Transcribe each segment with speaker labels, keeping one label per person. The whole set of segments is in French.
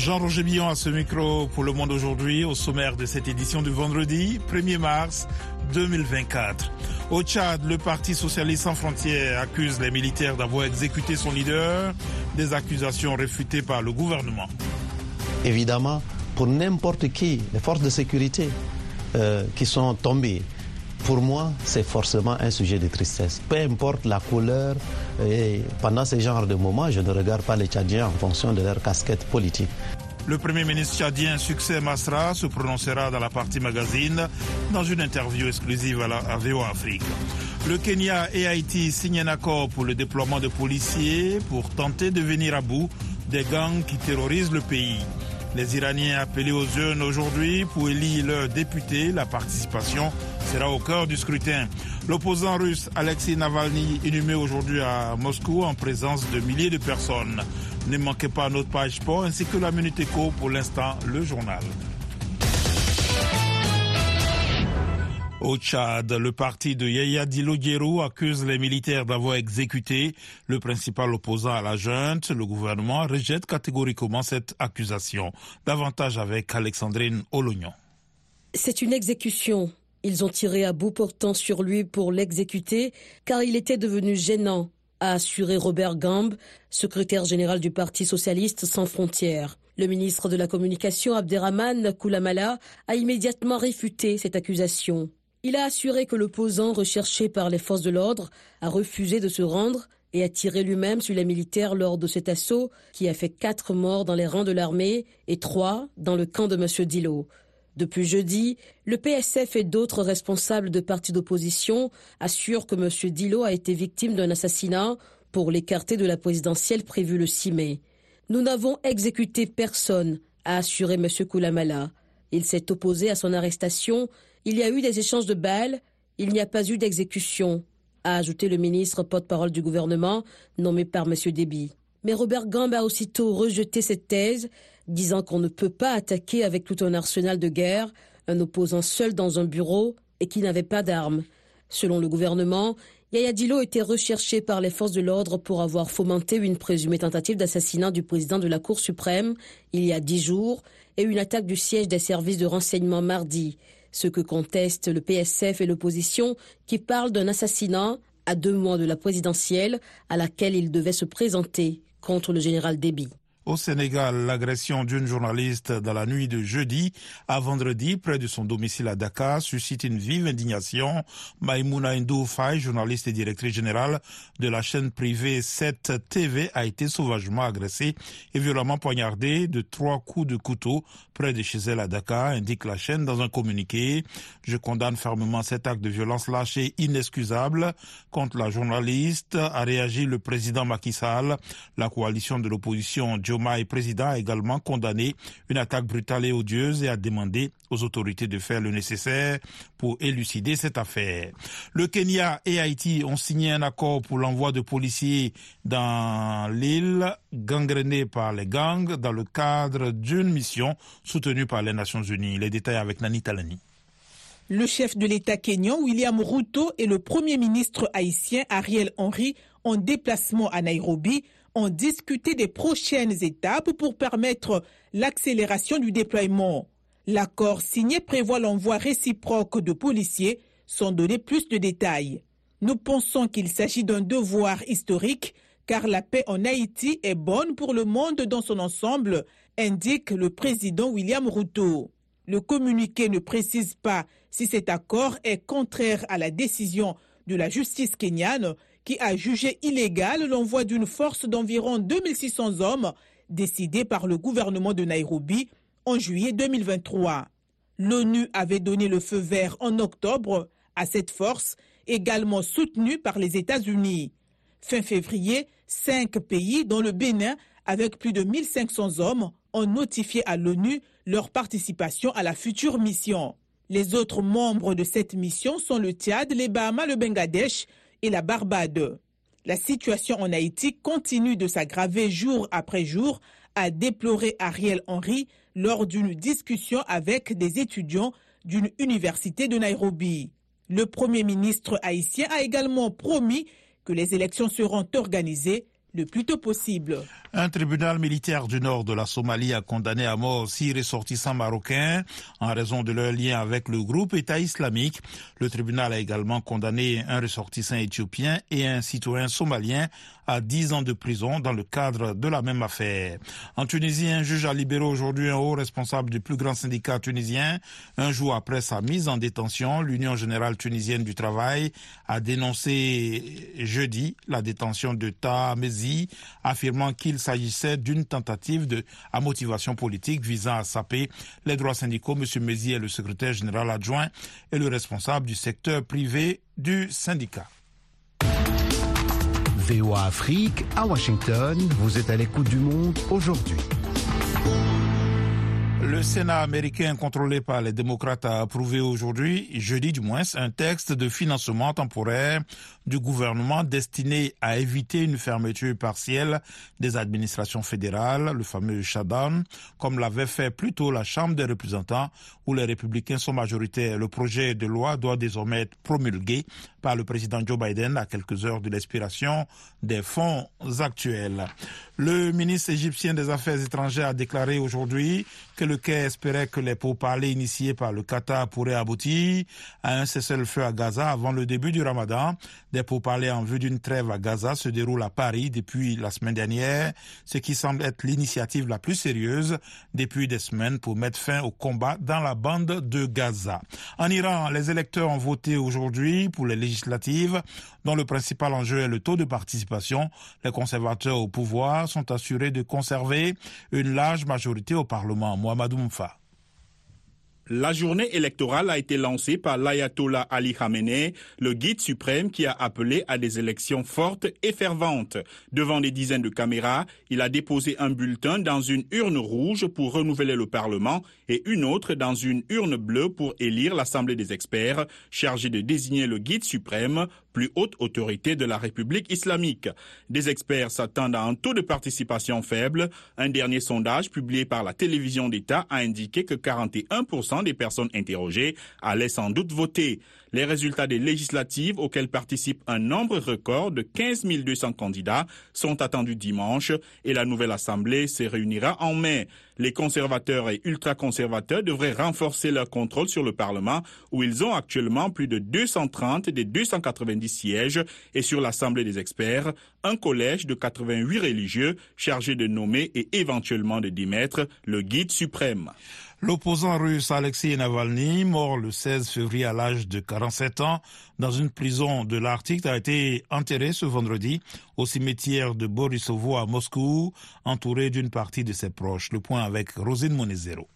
Speaker 1: Jean-Roger Billon à ce micro pour Le Monde aujourd'hui, au sommaire de cette édition du vendredi 1er mars 2024. Au Tchad, le Parti socialiste sans frontières accuse les militaires d'avoir exécuté son leader, des accusations réfutées par le gouvernement.
Speaker 2: Évidemment, pour n'importe qui, les forces de sécurité euh, qui sont tombées, pour moi, c'est forcément un sujet de tristesse. Peu importe la couleur, et pendant ce genre de moments, je ne regarde pas les Tchadiens en fonction de leur casquette politique.
Speaker 1: Le Premier ministre tchadien Succès Masra se prononcera dans la partie magazine dans une interview exclusive à la Afrique. Le Kenya et Haïti signent un accord pour le déploiement de policiers pour tenter de venir à bout des gangs qui terrorisent le pays. Les Iraniens appelés aux jeunes aujourd'hui pour élire leurs députés. La participation sera au cœur du scrutin. L'opposant russe Alexei Navalny inhumé aujourd'hui à Moscou en présence de milliers de personnes. Ne manquez pas notre page sport ainsi que la Minute pour l'instant le journal. Au Tchad, le parti de Yaya Dilo accuse les militaires d'avoir exécuté le principal opposant à la junte. Le gouvernement rejette catégoriquement cette accusation. Davantage avec Alexandrine Olognon.
Speaker 3: C'est une exécution. Ils ont tiré à bout portant sur lui pour l'exécuter car il était devenu gênant, a assuré Robert Gamb, secrétaire général du Parti socialiste sans frontières. Le ministre de la Communication Abderrahman Koulamala a immédiatement réfuté cette accusation. Il a assuré que l'opposant recherché par les forces de l'ordre a refusé de se rendre et a tiré lui-même sur les militaires lors de cet assaut qui a fait quatre morts dans les rangs de l'armée et trois dans le camp de M. Dilo. Depuis jeudi, le PSF et d'autres responsables de partis d'opposition assurent que M. Dilo a été victime d'un assassinat pour l'écarter de la présidentielle prévue le 6 mai. Nous n'avons exécuté personne, a assuré M. Koulamala. Il s'est opposé à son arrestation il y a eu des échanges de balles, il n'y a pas eu d'exécution, a ajouté le ministre porte-parole du gouvernement, nommé par M. Déby. Mais Robert Gamb a aussitôt rejeté cette thèse, disant qu'on ne peut pas attaquer avec tout un arsenal de guerre un opposant seul dans un bureau et qui n'avait pas d'armes. Selon le gouvernement, Yaya Dilo était recherché par les forces de l'ordre pour avoir fomenté une présumée tentative d'assassinat du président de la Cour suprême il y a dix jours et une attaque du siège des services de renseignement mardi ce que contestent le PSF et l'opposition qui parlent d'un assassinat à deux mois de la présidentielle à laquelle il devait se présenter contre le général Déby.
Speaker 1: Au Sénégal, l'agression d'une journaliste dans la nuit de jeudi à vendredi près de son domicile à Dakar suscite une vive indignation. Maïmouna Faye, journaliste et directrice générale de la chaîne privée 7 TV, a été sauvagement agressée et violemment poignardée de trois coups de couteau près de chez elle à Dakar, indique la chaîne dans un communiqué. Je condamne fermement cet acte de violence lâché inexcusable contre la journaliste, a réagi le président Macky Sall. La coalition de l'opposition Diomaye président a également condamné une attaque brutale et odieuse et a demandé aux autorités de faire le nécessaire pour élucider cette affaire. Le Kenya et Haïti ont signé un accord pour l'envoi de policiers dans l'île gangrénée par les gangs dans le cadre d'une mission soutenue par les Nations Unies. Les détails avec Nani Talani.
Speaker 4: Le chef de l'État kényan, William Ruto, et le Premier ministre haïtien, Ariel Henry, en déplacement à Nairobi, ont discuté des prochaines étapes pour permettre l'accélération du déploiement. L'accord signé prévoit l'envoi réciproque de policiers sans donner plus de détails. Nous pensons qu'il s'agit d'un devoir historique car la paix en Haïti est bonne pour le monde dans son ensemble, indique le président William Ruto. Le communiqué ne précise pas si cet accord est contraire à la décision de la justice kenyane qui a jugé illégal l'envoi d'une force d'environ 2600 hommes décidée par le gouvernement de Nairobi en juillet 2023. L'ONU avait donné le feu vert en octobre à cette force, également soutenue par les États-Unis. Fin février, cinq pays, dont le Bénin, avec plus de 1500 hommes, ont notifié à l'ONU leur participation à la future mission. Les autres membres de cette mission sont le Tchad, les Bahamas, le Bangladesh et la Barbade. La situation en Haïti continue de s'aggraver jour après jour, a déploré Ariel Henry lors d'une discussion avec des étudiants d'une université de Nairobi. Le Premier ministre haïtien a également promis que les élections seront organisées le plus tôt possible.
Speaker 1: Un tribunal militaire du nord de la Somalie a condamné à mort six ressortissants marocains en raison de leur lien avec le groupe État islamique. Le tribunal a également condamné un ressortissant éthiopien et un citoyen somalien à 10 ans de prison dans le cadre de la même affaire. En Tunisie, un juge a libéré aujourd'hui un haut responsable du plus grand syndicat tunisien. Un jour après sa mise en détention, l'Union générale tunisienne du travail a dénoncé jeudi la détention de Affirmant qu'il s'agissait d'une tentative de, à motivation politique visant à saper les droits syndicaux. M. Mézi est le secrétaire général adjoint et le responsable du secteur privé du syndicat.
Speaker 5: VOA Afrique, à Washington, vous êtes à l'écoute du monde aujourd'hui.
Speaker 1: Le Sénat américain contrôlé par les démocrates a approuvé aujourd'hui, jeudi du moins, un texte de financement temporaire du gouvernement destiné à éviter une fermeture partielle des administrations fédérales, le fameux shutdown, comme l'avait fait plus tôt la Chambre des représentants où les républicains sont majoritaires. Le projet de loi doit désormais être promulgué par le président Joe Biden à quelques heures de l'expiration des fonds actuels. Le ministre égyptien des Affaires étrangères a déclaré aujourd'hui que le Caire espérait que les pourparlers initiés par le Qatar pourraient aboutir à un cessez-le-feu à Gaza avant le début du Ramadan. Des pourparlers en vue d'une trêve à Gaza se déroulent à Paris depuis la semaine dernière, ce qui semble être l'initiative la plus sérieuse depuis des semaines pour mettre fin au combat dans la bande de Gaza. En Iran, les électeurs ont voté aujourd'hui pour les législatives dont le principal enjeu est le taux de participation. Les conservateurs au pouvoir sont assurés de conserver une large majorité au Parlement. Mohamed Mfa.
Speaker 6: La journée électorale a été lancée par l'ayatollah Ali Khamenei, le guide suprême qui a appelé à des élections fortes et ferventes. Devant des dizaines de caméras, il a déposé un bulletin dans une urne rouge pour renouveler le Parlement et une autre dans une urne bleue pour élire l'Assemblée des experts, chargée de désigner le guide suprême plus haute autorité de la République islamique. Des experts s'attendent à un taux de participation faible. Un dernier sondage publié par la télévision d'État a indiqué que 41% des personnes interrogées allaient sans doute voter. Les résultats des législatives auxquelles participent un nombre record de 15 200 candidats sont attendus dimanche et la nouvelle Assemblée se réunira en mai. Les conservateurs et ultra-conservateurs devraient renforcer leur contrôle sur le Parlement où ils ont actuellement plus de 230 des 290 sièges et sur l'Assemblée des experts, un collège de 88 religieux chargé de nommer et éventuellement de démettre le guide suprême.
Speaker 1: L'opposant russe Alexei Navalny, mort le 16 février à l'âge de 47 ans dans une prison de l'Arctique, a été enterré ce vendredi au cimetière de Borisovo à Moscou, entouré d'une partie de ses proches. Le point avec Rosine Monezero.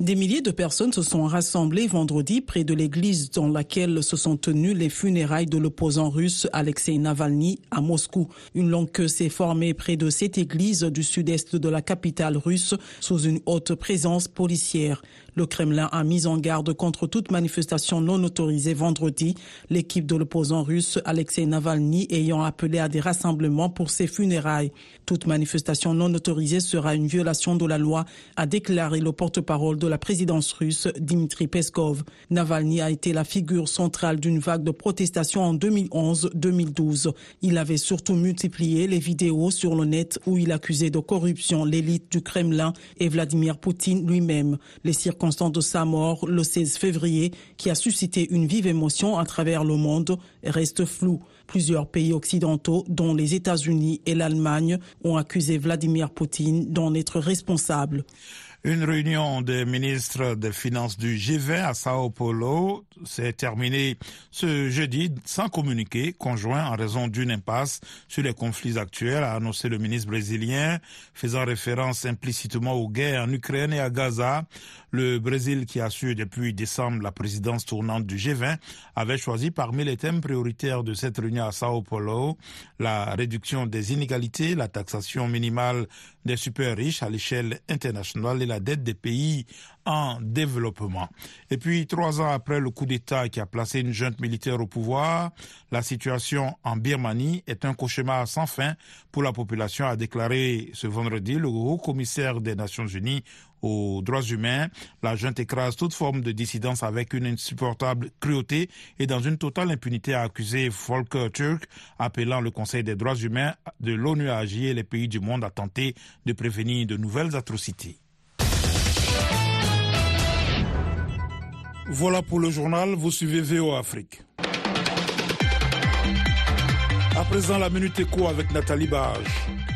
Speaker 7: Des milliers de personnes se sont rassemblées vendredi près de l'église dans laquelle se sont tenues les funérailles de l'opposant russe Alexei Navalny à Moscou. Une longue queue s'est formée près de cette église du sud-est de la capitale russe sous une haute présence policière. Le Kremlin a mis en garde contre toute manifestation non autorisée vendredi, l'équipe de l'opposant russe Alexei Navalny ayant appelé à des rassemblements pour ses funérailles. Toute manifestation non autorisée sera une violation de la loi, a déclaré le porte-parole de la présidence russe Dmitri Peskov. Navalny a été la figure centrale d'une vague de protestations en 2011-2012. Il avait surtout multiplié les vidéos sur le net où il accusait de corruption l'élite du Kremlin et Vladimir Poutine lui-même. Les de sa mort le 16 février, qui a suscité une vive émotion à travers le monde, restent floues. Plusieurs pays occidentaux, dont les États-Unis et l'Allemagne, ont accusé Vladimir Poutine d'en être responsable.
Speaker 1: Une réunion des ministres des Finances du G20 à Sao Paulo s'est terminée ce jeudi sans communiqué conjoint en raison d'une impasse sur les conflits actuels, a annoncé le ministre brésilien, faisant référence implicitement aux guerres en Ukraine et à Gaza. Le Brésil, qui assure depuis décembre la présidence tournante du G20, avait choisi parmi les thèmes prioritaires de cette réunion à Sao Paulo la réduction des inégalités, la taxation minimale des super riches à l'échelle internationale et la dette des pays en développement. Et puis, trois ans après le coup d'État qui a placé une junte militaire au pouvoir, la situation en Birmanie est un cauchemar sans fin pour la population, a déclaré ce vendredi le haut commissaire des Nations Unies aux droits humains. La junte écrase toute forme de dissidence avec une insupportable cruauté et dans une totale impunité a accusé Volker Turk, appelant le Conseil des droits humains de l'ONU à agir et les pays du monde à tenter de prévenir de nouvelles atrocités. Voilà pour le journal, vous suivez VO Afrique. À présent, la Minute Éco avec Nathalie Barge.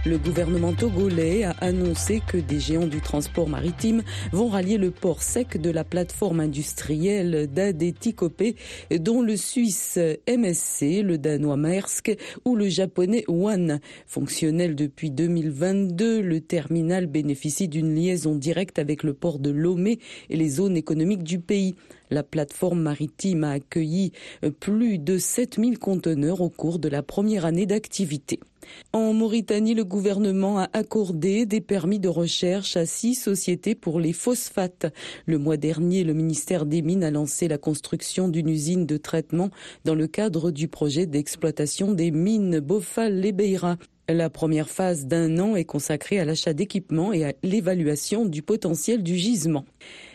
Speaker 8: Le gouvernement togolais a annoncé que des géants du transport maritime vont rallier le port sec de la plateforme industrielle d'Adetikopé, dont le Suisse MSC, le danois Maersk ou le japonais One. Fonctionnel depuis 2022, le terminal bénéficie d'une liaison directe avec le port de Lomé et les zones économiques du pays. La plateforme maritime a accueilli plus de 7000 conteneurs au cours de la première année d'activité. En Mauritanie, le gouvernement a accordé des permis de recherche à six sociétés pour les phosphates. Le mois dernier, le ministère des Mines a lancé la construction d'une usine de traitement dans le cadre du projet d'exploitation des mines Bofal-Lebeira. La première phase d'un an est consacrée à l'achat d'équipements et à l'évaluation du potentiel du gisement.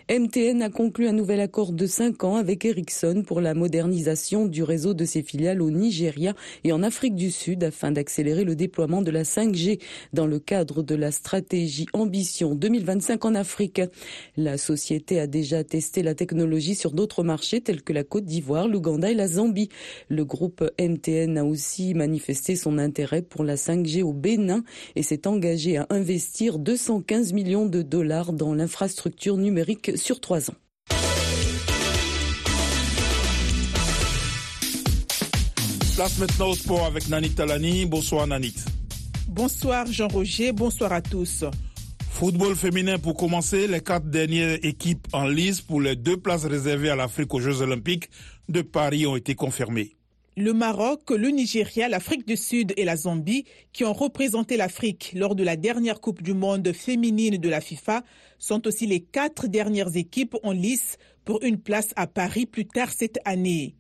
Speaker 8: MTN a conclu un nouvel accord de 5 ans avec Ericsson pour la modernisation du réseau de ses filiales au Nigeria et en Afrique du Sud afin d'accélérer le déploiement de la 5G dans le cadre de la stratégie Ambition 2025 en Afrique. La société a déjà testé la technologie sur d'autres marchés tels que la Côte d'Ivoire, l'Ouganda et la Zambie. Le groupe MTN a aussi manifesté son intérêt pour la 5G au Bénin et s'est engagé à investir 215 millions de dollars dans l'infrastructure numérique sur trois ans.
Speaker 1: Place maintenant au sport avec Nanit Talani. Bonsoir Nanit.
Speaker 4: Bonsoir Jean-Roger, bonsoir à tous.
Speaker 1: Football féminin pour commencer, les quatre dernières équipes en lice pour les deux places réservées à l'Afrique aux Jeux Olympiques de Paris ont été confirmées.
Speaker 4: Le Maroc, le Nigeria, l'Afrique du Sud et la Zambie, qui ont représenté l'Afrique lors de la dernière Coupe du Monde féminine de la FIFA, sont aussi les quatre dernières équipes en lice pour une place à Paris plus tard cette année.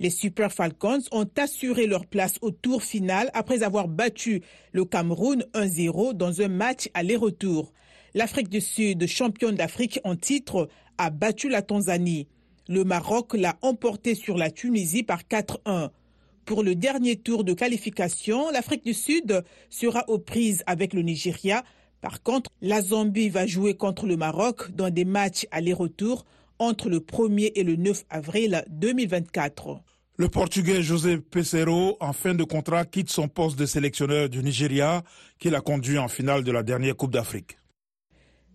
Speaker 4: Les Super Falcons ont assuré leur place au tour final après avoir battu le Cameroun 1-0 dans un match aller-retour. L'Afrique du Sud, championne d'Afrique en titre, a battu la Tanzanie. Le Maroc l'a emporté sur la Tunisie par 4-1. Pour le dernier tour de qualification, l'Afrique du Sud sera aux prises avec le Nigeria. Par contre, la Zambie va jouer contre le Maroc dans des matchs aller-retour entre le 1er et le 9 avril 2024.
Speaker 1: Le Portugais José Pesero, en fin de contrat, quitte son poste de sélectionneur du Nigeria, qu'il a conduit en finale de la dernière Coupe d'Afrique.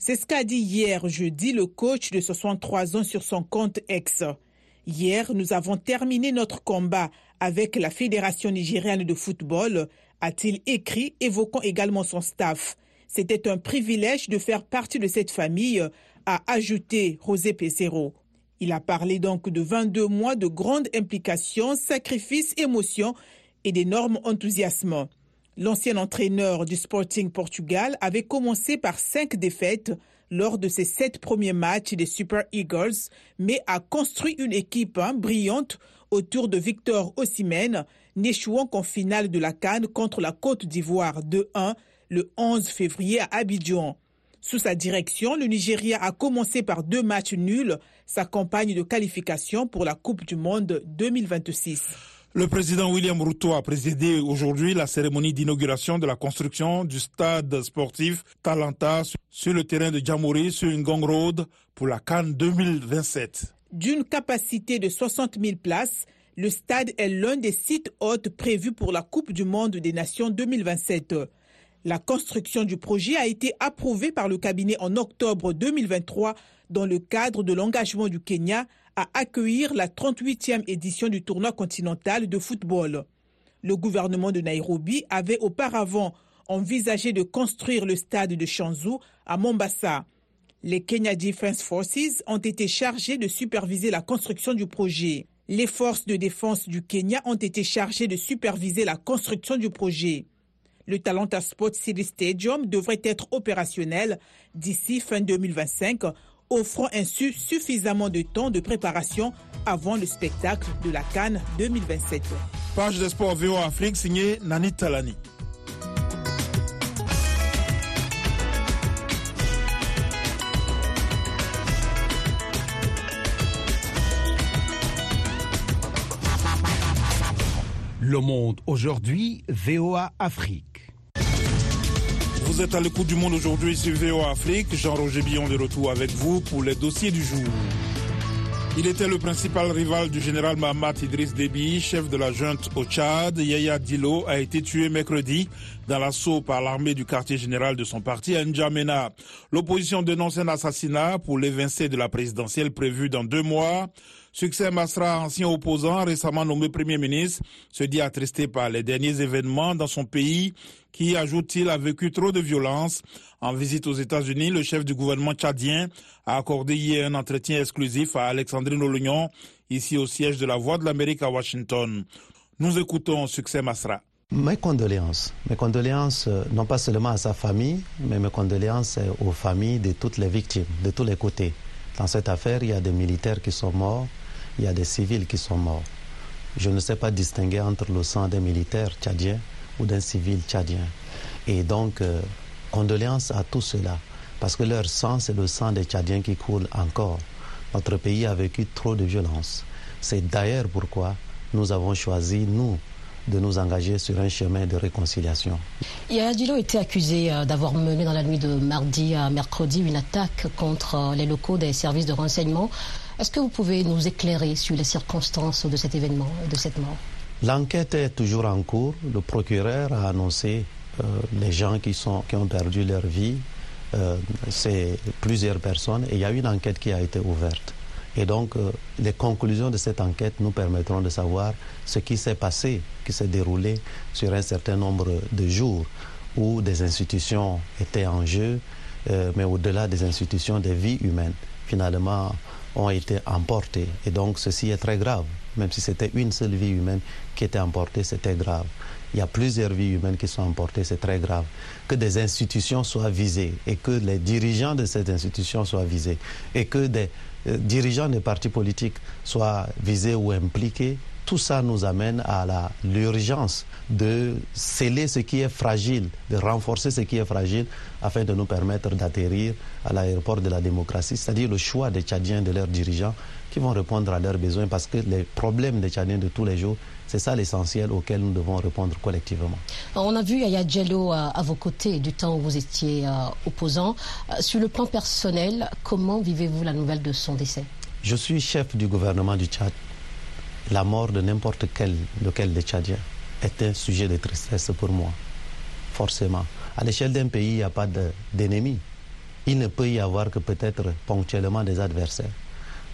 Speaker 4: C'est ce qu'a dit hier jeudi le coach de 63 ans sur son compte ex. Hier, nous avons terminé notre combat avec la Fédération nigériane de football, a-t-il écrit, évoquant également son staff. C'était un privilège de faire partie de cette famille, a ajouté José Pesero. Il a parlé donc de 22 mois de grandes implications, sacrifices, émotions et d'énormes enthousiasmes. L'ancien entraîneur du Sporting Portugal avait commencé par cinq défaites lors de ses sept premiers matchs des Super Eagles, mais a construit une équipe hein, brillante autour de Victor Osimhen, n'échouant qu'en finale de la Cannes contre la Côte d'Ivoire 2-1 le 11 février à Abidjan. Sous sa direction, le Nigeria a commencé par deux matchs nuls, sa campagne de qualification pour la Coupe du Monde 2026.
Speaker 1: Le président William Ruto a présidé aujourd'hui la cérémonie d'inauguration de la construction du stade sportif Talanta sur le terrain de Djamouri sur une Road pour la Cannes 2027.
Speaker 4: D'une capacité de 60 000 places, le stade est l'un des sites hôtes prévus pour la Coupe du Monde des Nations 2027. La construction du projet a été approuvée par le cabinet en octobre 2023 dans le cadre de l'engagement du Kenya à accueillir la 38e édition du tournoi continental de football. Le gouvernement de Nairobi avait auparavant envisagé de construire le stade de Shanzu à Mombasa. Les Kenya Defense Forces ont été chargés de superviser la construction du projet. Les forces de défense du Kenya ont été chargées de superviser la construction du projet. Le Talenta Sport City Stadium devrait être opérationnel d'ici fin 2025, offrant ainsi suffisamment de temps de préparation avant le spectacle de la Cannes 2027.
Speaker 1: Page de sport VO Afrique signée Nani Talani.
Speaker 5: Le Monde aujourd'hui, VOA Afrique.
Speaker 1: Vous êtes à l'écoute du monde aujourd'hui sur VOA Afrique. Jean-Roger Billon de retour avec vous pour les dossiers du jour. Il était le principal rival du général Mahamat Idriss Déby, chef de la junte au Tchad. Yaya Dilo a été tué mercredi dans l'assaut par l'armée du quartier général de son parti à N'Djamena. L'opposition dénonce un assassinat pour l'évincé de la présidentielle prévue dans deux mois. Succès Masra, ancien opposant, récemment nommé Premier ministre, se dit attristé par les derniers événements dans son pays qui, ajoute-t-il, a vécu trop de violence. En visite aux États-Unis, le chef du gouvernement tchadien a accordé hier un entretien exclusif à Alexandrine Olognon, ici au siège de la Voix de l'Amérique à Washington. Nous écoutons Succès Masra.
Speaker 2: Mes condoléances. Mes condoléances, non pas seulement à sa famille, mais mes condoléances aux familles de toutes les victimes, de tous les côtés. Dans cette affaire, il y a des militaires qui sont morts, il y a des civils qui sont morts. Je ne sais pas distinguer entre le sang d'un militaire tchadien ou d'un civil tchadien. Et donc, euh, condoléances à tous ceux-là, parce que leur sang, c'est le sang des Tchadiens qui coule encore. Notre pays a vécu trop de violence. C'est d'ailleurs pourquoi nous avons choisi, nous, de nous engager sur un chemin de réconciliation.
Speaker 9: Yaya Dilo était accusé euh, d'avoir mené dans la nuit de mardi à mercredi une attaque contre euh, les locaux des services de renseignement. Est-ce que vous pouvez nous éclairer sur les circonstances de cet événement, de cette mort?
Speaker 2: L'enquête est toujours en cours. Le procureur a annoncé euh, les gens qui, ont perdu leur vie. Euh, c'est plusieurs personnes et il y a une enquête qui a été ouverte. Et donc, euh, les conclusions de cette enquête nous permettront de savoir ce qui s'est passé, qui s'est déroulé sur un certain nombre de jours où des institutions étaient en jeu, mais au-delà des institutions, des vies humaines, finalement, ont été emportées. Et donc, ceci est très grave. Même si c'était une seule vie humaine qui était emportée, c'était grave. Il y a plusieurs vies humaines qui sont emportées, c'est très grave. Que des institutions soient visées et que les dirigeants de ces institutions soient visés et que des euh, dirigeants des partis politiques soient visés ou impliqués, tout ça nous amène à l'urgence de sceller ce qui est fragile, de renforcer ce qui est fragile afin de nous permettre d'atterrir à l'aéroport de la démocratie, c'est-à-dire le choix des Tchadiens, de leurs dirigeants qui vont répondre à leurs besoins parce que les problèmes des Tchadiens de tous les jours, c'est ça l'essentiel auquel nous devons répondre collectivement.
Speaker 9: On a vu Yaya Djello à, vos côtés du temps où vous étiez euh, opposant. Euh, sur le plan personnel, comment vivez-vous la nouvelle de son décès?
Speaker 2: Je suis chef du gouvernement du Tchad. La mort de n'importe quel, lequel des Tchadiens est un sujet de tristesse pour moi, forcément. À l'échelle d'un pays, il n'y a pas d'ennemis. Il ne peut y avoir que peut-être ponctuellement des adversaires.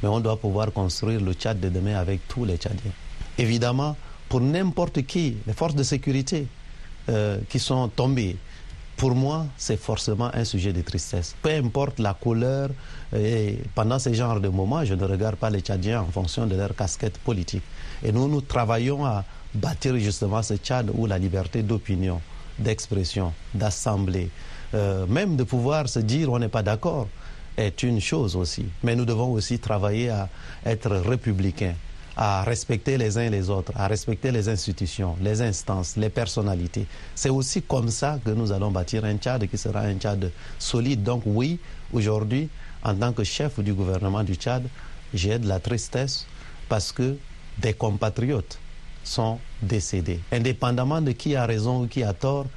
Speaker 2: Mais on doit pouvoir construire le Tchad de demain avec tous les Tchadiens. Évidemment, pour n'importe qui, les forces de sécurité euh, qui sont tombées, pour moi, c'est forcément un sujet de tristesse. Peu importe la couleur, et pendant ce genre de moments, je ne regarde pas les Tchadiens en fonction de leur casquette politique. Et nous, nous travaillons à bâtir justement ce Tchad où la liberté d'opinion, d'expression, d'assemblée, euh, même de pouvoir se dire on n'est pas d'accord, est une chose aussi. Mais nous devons aussi travailler à être républicains à respecter les uns les autres, à respecter les institutions, les instances, les personnalités. C'est aussi comme ça que nous allons bâtir un Tchad qui sera un Tchad solide. Donc oui, aujourd'hui, en tant que chef du gouvernement du Tchad, j'ai de la tristesse parce que des compatriotes sont décédés. Indépendamment de qui a raison ou qui a tort,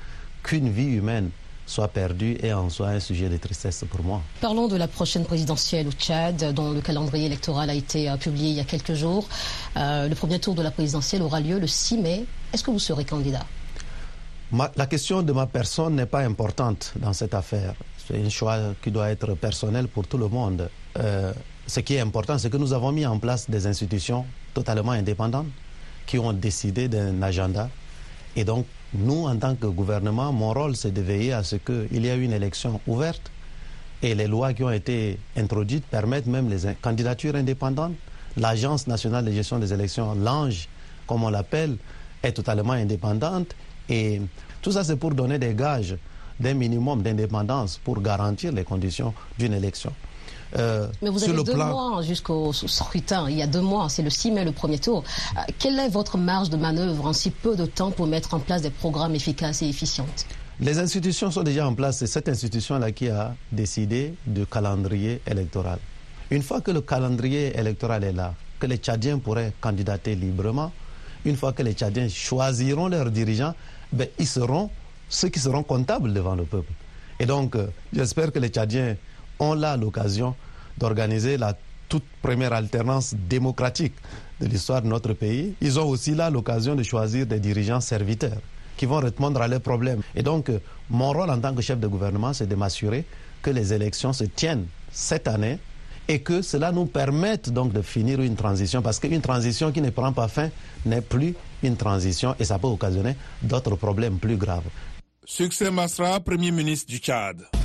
Speaker 2: qu'une vie humaine soit perdu et en soit un sujet de tristesse pour moi.
Speaker 9: Parlons de la prochaine présidentielle au Tchad, dont le calendrier électoral a été euh, publié il y a quelques jours. Euh, le premier tour de la présidentielle aura lieu le 6 mai. Est-ce que vous serez candidat?
Speaker 2: La question de ma personne n'est pas importante dans cette affaire. C'est un choix qui doit être personnel pour tout le monde. Euh, ce qui est important, c'est que nous avons mis en place des institutions totalement indépendantes qui ont décidé d'un agenda. Et donc, nous, en tant que gouvernement, mon rôle, c'est de veiller à ce qu'il y ait une élection ouverte et les lois qui ont été introduites permettent même les candidatures indépendantes. L'Agence nationale de gestion des élections, l'ANGE, comme on l'appelle, est totalement indépendante Et tout ça, c'est pour donner des gages d'un minimum d'indépendance pour garantir les conditions d'une élection.
Speaker 9: Euh, Mais vous avez deux mois jusqu'au scrutin. Il y a deux mois, c'est le 6 mai le premier tour. Euh, quelle est votre marge de manœuvre en si peu de temps pour mettre en place des programmes efficaces et efficients
Speaker 2: Les institutions sont déjà en place. C'est cette institution-là qui a décidé du calendrier électoral. Une fois que le calendrier électoral est là, que les Tchadiens pourraient candidater librement, une fois que les Tchadiens choisiront leurs dirigeants, ben, ils seront ceux qui seront comptables devant le peuple. Et donc, euh, j'espère que les Tchadiens ont là l'occasion d'organiser la toute première alternance démocratique de l'histoire de notre pays. Ils ont aussi là l'occasion de choisir des dirigeants serviteurs qui vont répondre à leurs problèmes. Et donc, euh, mon rôle en tant que chef de gouvernement, c'est de m'assurer que les élections se tiennent cette année et que cela nous permette donc de finir une transition, parce qu'une transition qui ne prend pas fin n'est plus une transition et ça peut occasionner d'autres problèmes plus graves.
Speaker 1: Succès Masra, Premier ministre du Tchad.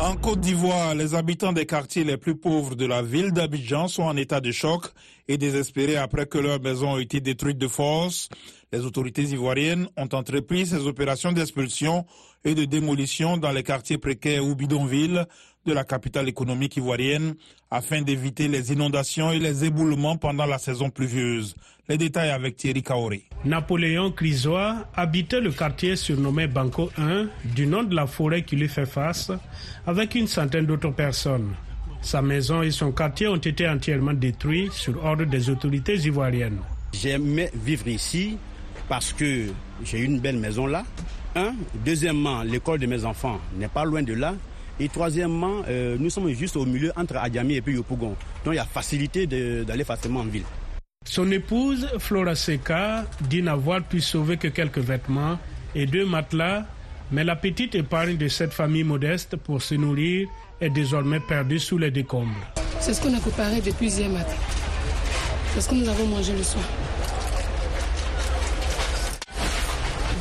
Speaker 1: En Côte d'Ivoire, les habitants des quartiers les plus pauvres de la ville d'Abidjan sont en état de choc et désespérés après que leurs maisons ont été détruites de force. Les autorités ivoiriennes ont entrepris ces opérations d'expulsion et de démolition dans les quartiers précaires ou bidonvilles de la capitale économique ivoirienne afin d'éviter les inondations et les éboulements pendant la saison pluvieuse. Les détails avec Thierry Kaori.
Speaker 10: Napoléon Crisois habitait le quartier surnommé Banco 1 du nom de la forêt qui lui fait face avec une centaine d'autres personnes. Sa maison et son quartier ont été entièrement détruits sur ordre des autorités ivoiriennes.
Speaker 11: J'aimais vivre ici parce que j'ai une belle maison là. Un. Deuxièmement, l'école de mes enfants n'est pas loin de là. Et troisièmement, euh, nous sommes juste au milieu entre Adjami et puis Yopougon. Donc il y a facilité d'aller facilement en ville.
Speaker 10: Son épouse, Flora Seca, dit n'avoir pu sauver que quelques vêtements et deux matelas, mais la petite épargne de cette famille modeste pour se nourrir est désormais perdue sous les décombres.
Speaker 12: C'est ce qu'on a préparé depuis hier matin. C'est ce que nous avons mangé le soir.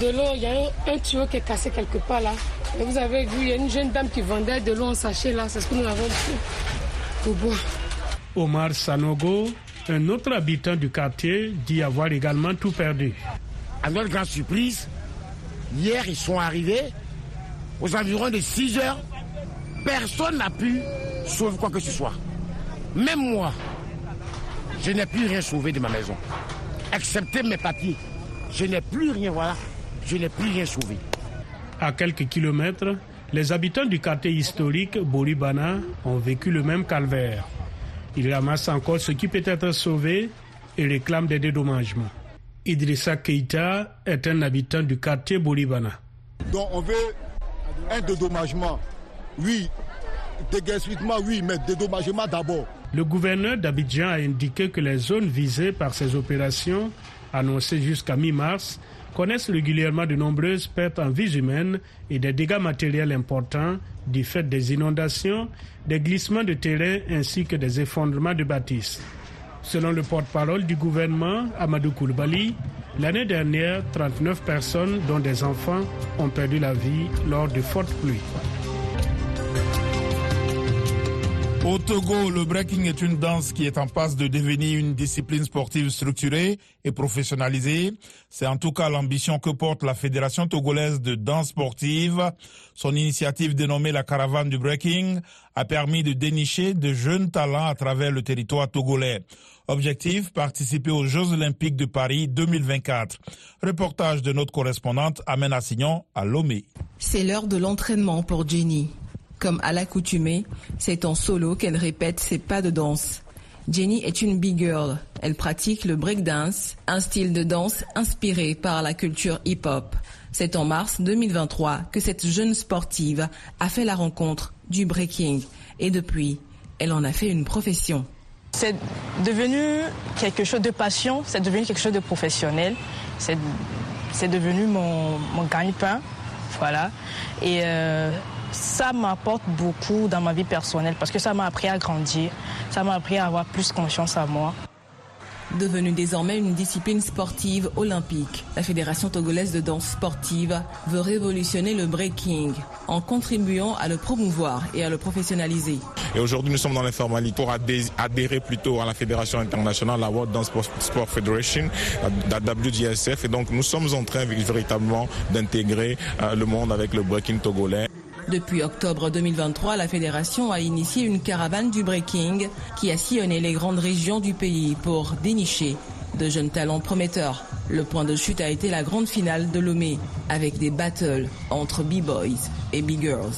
Speaker 12: De l'eau, il y a un tuyau qui est cassé quelque part là vous avez vu, il y a une jeune dame qui vendait de l'eau en sachet là, c'est ce que nous avons pris pour boire.
Speaker 10: Omar Sanogo, un autre habitant du quartier, dit avoir également tout perdu.
Speaker 13: À notre grande surprise, hier ils sont arrivés aux environs de 6 heures. Personne n'a pu sauver quoi que ce soit. Même moi, je n'ai plus rien sauvé de ma maison. Excepté mes papiers. Je n'ai plus rien, voilà. Je n'ai plus rien sauvé.
Speaker 10: À quelques kilomètres, les habitants du quartier historique Boribana ont vécu le même calvaire. Ils ramassent encore ce qui peut être sauvé et réclament des dédommagements. Idrissa Keita est un habitant du quartier Boribana.
Speaker 14: Donc on veut un dédommagement, oui. Déguerpissement, oui, mais dédommagement d'abord.
Speaker 10: Le gouverneur d'Abidjan a indiqué que les zones visées par ces opérations, annoncées jusqu'à mi-mars, connaissent régulièrement de nombreuses pertes en vies humaines et des dégâts matériels importants du fait des inondations, des glissements de terrain ainsi que des effondrements de bâtisses. Selon le porte-parole du gouvernement, Amadou Koulibaly, l'année dernière, 39 personnes, dont des enfants, ont perdu la vie lors de fortes pluies.
Speaker 1: Au Togo, le breaking est une danse qui est en passe de devenir une discipline sportive structurée et professionnalisée. C'est en tout cas l'ambition que porte la Fédération togolaise de danse sportive. Son initiative dénommée la caravane du breaking a permis de dénicher de jeunes talents à travers le territoire togolais. Objectif, participer aux Jeux olympiques de Paris 2024. Reportage de notre correspondante Amène Assignon à Lomé.
Speaker 15: C'est l'heure de l'entraînement pour Jenny. Comme à l'accoutumée, c'est en solo qu'elle répète ses pas de danse. Jenny est une big girl. Elle pratique le breakdance, un style de danse inspiré par la culture hip-hop. C'est en mars 2023 que cette jeune sportive a fait la rencontre du breaking et depuis, elle en a fait une profession.
Speaker 16: C'est devenu quelque chose de passion, c'est devenu quelque chose de professionnel, c'est devenu mon, mon gagne-pain, voilà. Et euh, ça m'apporte beaucoup dans ma vie personnelle parce que ça m'a appris à grandir, ça m'a appris à avoir plus confiance en moi.
Speaker 15: Devenue désormais une discipline sportive olympique, la Fédération togolaise de danse sportive veut révolutionner le breaking en contribuant à le promouvoir et à le professionnaliser.
Speaker 17: Et aujourd'hui, nous sommes dans l'informalité pour adhérer plutôt à la Fédération internationale, la World Dance Sport Federation, la WGSF. Et donc, nous sommes en train véritablement d'intégrer euh, le monde avec le breaking togolais.
Speaker 15: Depuis octobre 2023, la fédération a initié une caravane du breaking qui a sillonné les grandes régions du pays pour dénicher de jeunes talents prometteurs. Le point de chute a été la grande finale de Lomé avec des battles entre B-Boys et B-Girls.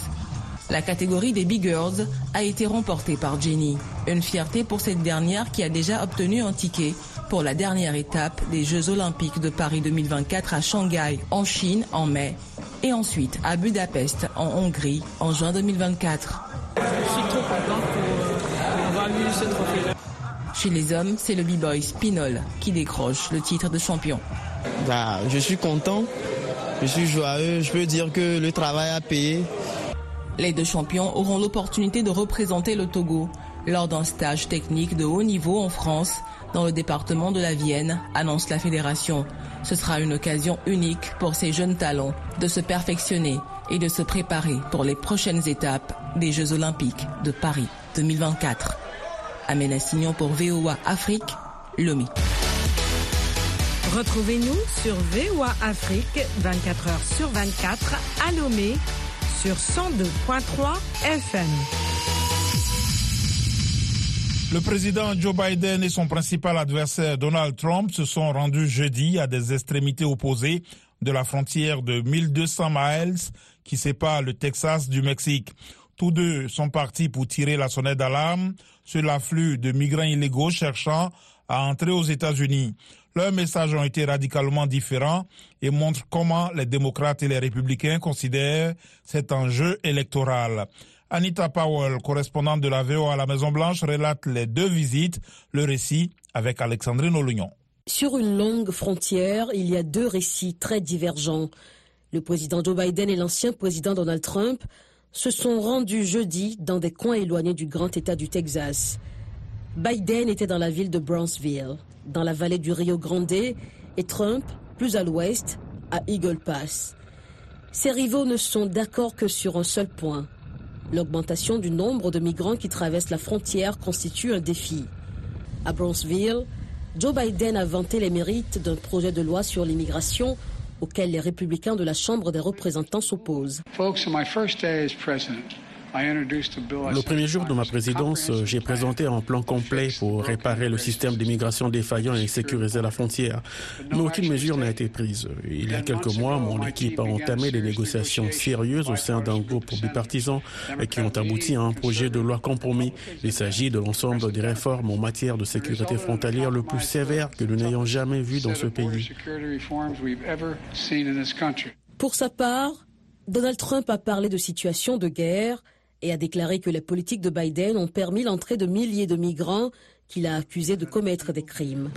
Speaker 15: La catégorie des Big Girls a été remportée par Jenny. Une fierté pour cette dernière qui a déjà obtenu un ticket pour la dernière étape des Jeux Olympiques de Paris 2024 à Shanghai en Chine en mai et ensuite à Budapest en Hongrie en juin 2024.
Speaker 18: Je suis trop content pour avoir eu ce trophée-là.
Speaker 15: Chez les hommes, c'est le b-boy Spinol qui décroche le titre de champion.
Speaker 19: Bah, je suis content, je suis joyeux, je peux dire que le travail a payé.
Speaker 15: Les deux champions auront l'opportunité de représenter le Togo lors d'un stage technique de haut niveau en France, dans le département de la Vienne, annonce la fédération. Ce sera une occasion unique pour ces jeunes talents de se perfectionner et de se préparer pour les prochaines étapes des Jeux olympiques de Paris 2024. Amena Signon pour VOA Afrique, Lomé.
Speaker 20: Retrouvez-nous sur VOA Afrique 24 h sur 24 à Lomé sur 102.3 FM.
Speaker 1: Le président Joe Biden et son principal adversaire Donald Trump se sont rendus jeudi à des extrémités opposées de la frontière de 1200 miles qui sépare le Texas du Mexique. Tous deux sont partis pour tirer la sonnette d'alarme sur l'afflux de migrants illégaux cherchant à entrer aux États-Unis. Leurs messages ont été radicalement différents et montrent comment les démocrates et les républicains considèrent cet enjeu électoral. Anita Powell, correspondante de la VO à la Maison-Blanche, relate les deux visites, le récit avec Alexandrine Olignon.
Speaker 3: Sur une longue frontière, il y a deux récits très divergents. Le président Joe Biden et l'ancien président Donald Trump se sont rendus jeudi dans des coins éloignés du grand État du Texas. Biden était dans la ville de Brownsville dans la vallée du Rio Grande, et Trump, plus à l'ouest, à Eagle Pass. Ces rivaux ne sont d'accord que sur un seul point. L'augmentation du nombre de migrants qui traversent la frontière constitue un défi. À Brownsville, Joe Biden a vanté les mérites d'un projet de loi sur l'immigration auquel les républicains de la Chambre des représentants s'opposent.
Speaker 21: Le premier jour de ma présidence, j'ai présenté un plan complet pour réparer le système d'immigration défaillant et sécuriser la frontière. Mais aucune mesure n'a été prise. Il y a quelques mois, mon équipe a entamé des négociations sérieuses au sein d'un groupe bipartisan qui ont abouti à un projet de loi compromis. Il s'agit de l'ensemble des réformes en matière de sécurité frontalière le plus sévère que nous n'ayons jamais vu dans ce pays.
Speaker 3: Pour sa part, Donald Trump a parlé de situation de guerre et a déclaré que les politiques de Biden ont permis l'entrée de milliers de migrants qu'il a accusés de commettre des crimes.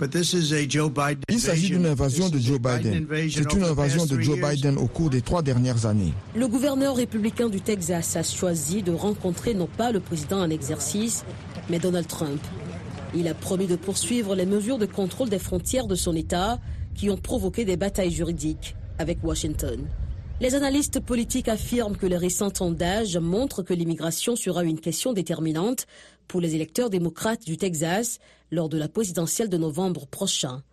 Speaker 22: Il s'agit d'une invasion de Joe Biden. C'est une invasion de Joe Biden au cours des trois dernières années.
Speaker 3: Le gouverneur républicain du Texas a choisi de rencontrer non pas le président en exercice, mais Donald Trump. Il a promis de poursuivre les mesures de contrôle des frontières de son État qui ont provoqué des batailles juridiques avec Washington. Les analystes politiques affirment que les récents sondages montrent que l'immigration sera une question déterminante pour les électeurs démocrates du Texas lors de la présidentielle de novembre prochain.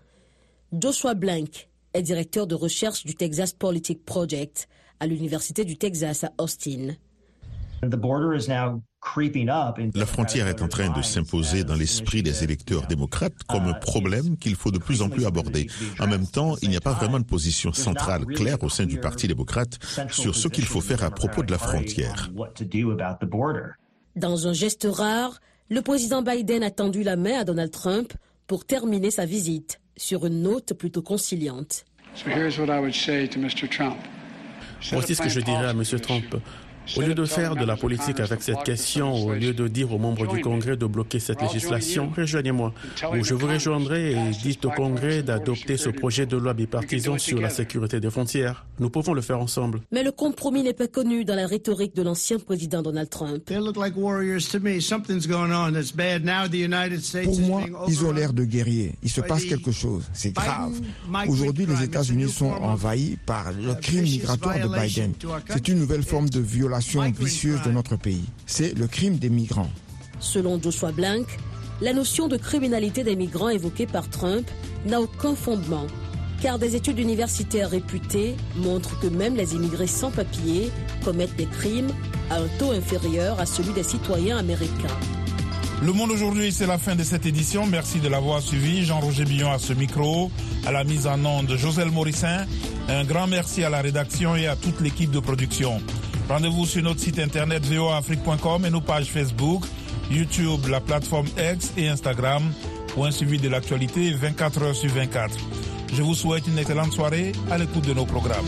Speaker 3: Joshua Blank est directeur de recherche du Texas Politic Project à l'Université du Texas à Austin.
Speaker 23: La frontière est en train de s'imposer dans l'esprit des électeurs démocrates comme un problème qu'il faut de plus en plus aborder. En même temps, il n'y a pas vraiment de position centrale claire au sein du Parti démocrate sur ce qu'il faut faire à propos de la frontière.
Speaker 3: Dans un geste rare, le président Biden a tendu la main à Donald Trump pour terminer sa visite sur une note plutôt conciliante.
Speaker 21: Voici ce que je dirais à M. Trump. Au lieu de faire de la politique avec cette question, au lieu de dire aux membres du Congrès de bloquer cette législation, rejoignez-moi. Ou je vous rejoindrai et dites au Congrès d'adopter ce projet de loi bipartisan sur la sécurité des frontières. Nous pouvons le faire ensemble.
Speaker 3: Mais le compromis n'est pas connu dans la rhétorique de l'ancien président Donald Trump.
Speaker 22: Pour moi, ils ont l'air de guerriers. Il se passe quelque chose. C'est grave. Aujourd'hui, les États-Unis sont envahis par le crime migratoire de Biden. C'est une nouvelle forme de violation vicieuse de notre pays. C'est le crime des migrants.
Speaker 3: Selon Joshua Blank, la notion de criminalité des migrants évoquée par Trump n'a aucun fondement, car des études universitaires réputées montrent que même les immigrés sans papier commettent des crimes à un taux inférieur à celui des citoyens américains.
Speaker 1: Le Monde aujourd'hui, c'est la fin de cette édition. Merci de l'avoir suivi. Jean-Roger Billon à ce micro, à la mise en onde Joselle Morissin. Un grand merci à la rédaction et à toute l'équipe de production. Rendez-vous sur notre site internet voafrique.com et nos pages Facebook, YouTube, la plateforme X et Instagram pour un suivi de l'actualité 24 heures sur 24. Je vous souhaite une excellente soirée à l'écoute de nos programmes.